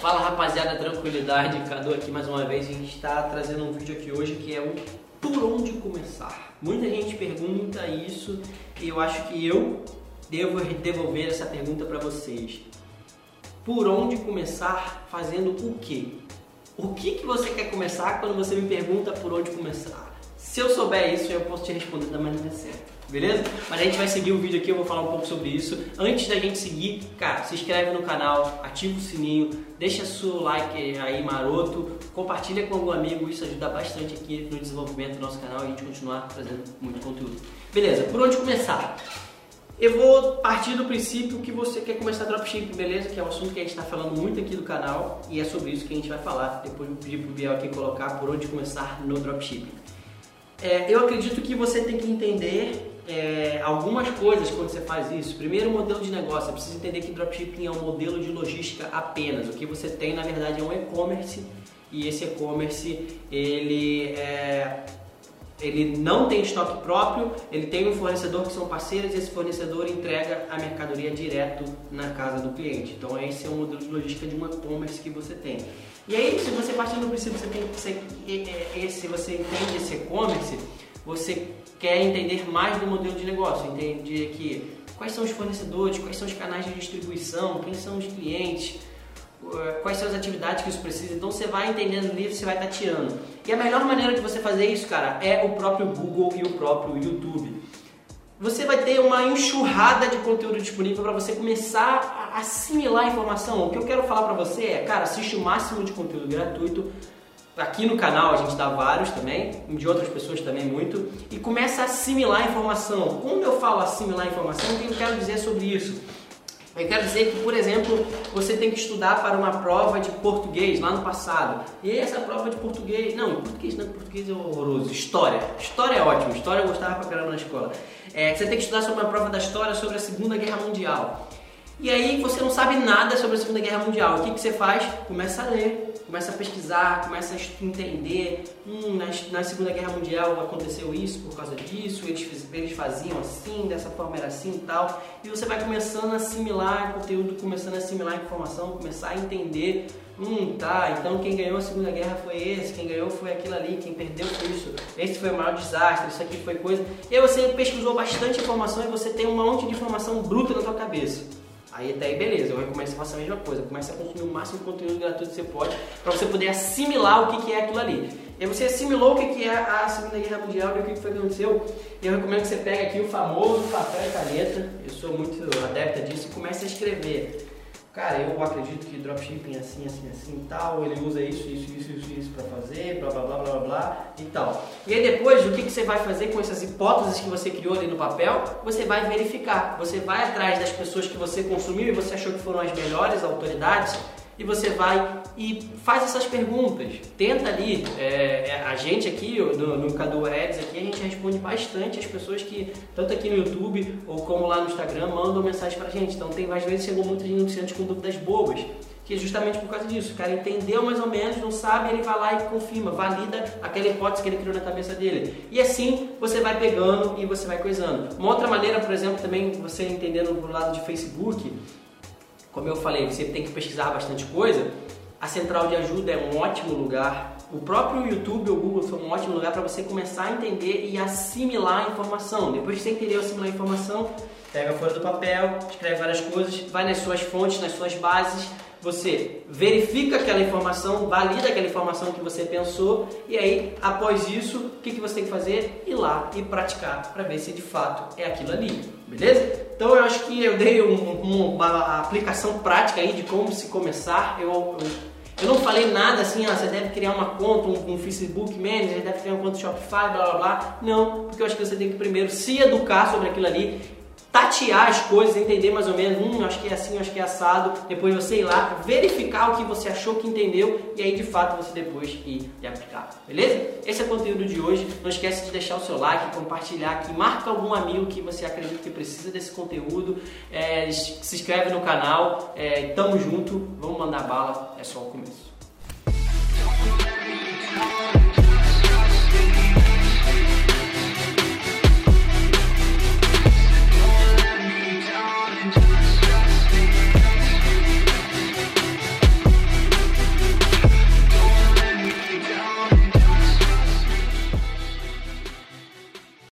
Fala rapaziada, tranquilidade, Cadu aqui mais uma vez. A gente está trazendo um vídeo aqui hoje que é o por onde começar. Muita gente pergunta isso e eu acho que eu devo devolver essa pergunta para vocês. Por onde começar fazendo o quê? O que, que você quer começar quando você me pergunta por onde começar? Se eu souber isso, eu posso te responder da maneira certa beleza? Mas a gente vai seguir o vídeo aqui, eu vou falar um pouco sobre isso. Antes da gente seguir, cara, se inscreve no canal, ativa o sininho, deixa seu like aí maroto, compartilha com algum amigo, isso ajuda bastante aqui no desenvolvimento do nosso canal e a gente continuar trazendo muito conteúdo. Beleza, por onde começar? Eu vou partir do princípio que você quer começar dropshipping, beleza? Que é um assunto que a gente está falando muito aqui do canal e é sobre isso que a gente vai falar. Depois eu pedir pro Biel aqui colocar por onde começar no dropshipping. É, eu acredito que você tem que entender é, algumas coisas quando você faz isso. Primeiro, o modelo de negócio. Você precisa entender que dropshipping é um modelo de logística apenas. O que você tem, na verdade, é um e-commerce e esse e-commerce ele é, ele não tem estoque próprio, ele tem um fornecedor que são parceiros e esse fornecedor entrega a mercadoria direto na casa do cliente. Então esse é o modelo de logística de um e-commerce que você tem. E aí, se você partir do princípio, você tem, esse, você entende esse e-commerce, você quer entender mais do modelo de negócio, entender que quais são os fornecedores, quais são os canais de distribuição, quem são os clientes, quais são as atividades que isso precisa. Então você vai entendendo ali, você vai tateando. E a melhor maneira de você fazer isso, cara, é o próprio Google e o próprio YouTube. Você vai ter uma enxurrada de conteúdo disponível para você começar a assimilar a informação. O que eu quero falar para você é, cara, assiste o máximo de conteúdo gratuito Aqui no canal a gente dá vários também, de outras pessoas também muito, e começa a assimilar a informação. Quando eu falo assimilar a informação, o que eu quero dizer sobre isso? Eu quero dizer que, por exemplo, você tem que estudar para uma prova de português lá no passado. E essa prova de português, não, português não, português é horroroso. História. História é ótimo, história eu gostava pra caramba na escola. É, você tem que estudar sobre uma prova da história sobre a Segunda Guerra Mundial. E aí você não sabe nada sobre a Segunda Guerra Mundial. O que, que você faz? Começa a ler começa a pesquisar, começa a entender, hum, na, na, Segunda Guerra Mundial aconteceu isso por causa disso, eles, eles faziam assim, dessa forma era assim e tal, e você vai começando a assimilar conteúdo, começando a assimilar informação, começar a entender, hum, tá, então quem ganhou a Segunda Guerra foi esse, quem ganhou foi aquilo ali, quem perdeu foi isso, esse foi o maior desastre, isso aqui foi coisa, e aí você pesquisou bastante informação e você tem um monte de informação bruta na sua cabeça. Aí até aí beleza, eu recomendo que você faça a mesma coisa, comece a consumir o máximo de conteúdo gratuito que você pode para você poder assimilar o que, que é aquilo ali. E você assimilou o que, que é a Segunda Guerra Mundial e o que, que foi que aconteceu. Eu recomendo que você pegue aqui o famoso papel e caneta, eu sou muito adepta disso, e comece a escrever cara, eu acredito que dropshipping é assim, assim, assim e tal, ele usa isso, isso, isso, isso, isso para fazer, blá, blá, blá, blá, blá e tal. E aí depois, o que, que você vai fazer com essas hipóteses que você criou ali no papel? Você vai verificar, você vai atrás das pessoas que você consumiu e você achou que foram as melhores autoridades e você vai e faz essas perguntas. Tenta ali, é, é a gente aqui no, no Cadu Ads aqui, a gente responde bastante as pessoas que, tanto aqui no YouTube ou como lá no Instagram, mandam mensagem pra gente. Então tem às vezes chegou muitos anunciantes com dúvidas bobas. Que é justamente por causa disso. O cara entendeu mais ou menos, não sabe, ele vai lá e confirma, valida aquela hipótese que ele criou na cabeça dele. E assim você vai pegando e você vai coisando. Uma outra maneira, por exemplo, também você entendendo do lado de Facebook, como eu falei, você tem que pesquisar bastante coisa. A central de ajuda é um ótimo lugar. O próprio YouTube ou Google são um ótimo lugar para você começar a entender e assimilar a informação. Depois que você entender assimilar a informação, pega fora do papel, escreve várias coisas, vai nas suas fontes, nas suas bases, você verifica aquela informação, valida aquela informação que você pensou e aí, após isso, o que, que você tem que fazer? Ir lá e praticar para ver se de fato é aquilo ali, beleza? Então eu acho que eu dei um, uma aplicação prática aí de como se começar. Eu, eu, eu não falei nada assim, ah, você deve criar uma conta, um, um Facebook Manager, deve criar uma conta Shopify, blá blá blá. Não, porque eu acho que você tem que primeiro se educar sobre aquilo ali tatear as coisas, entender mais ou menos, hum, acho que é assim, acho que é assado, depois você ir lá, verificar o que você achou que entendeu e aí de fato você depois ir e aplicar, beleza? Esse é o conteúdo de hoje, não esquece de deixar o seu like, compartilhar aqui, marca algum amigo que você acredita que precisa desse conteúdo, é, se inscreve no canal, é, tamo junto, vamos mandar bala, é só o começo.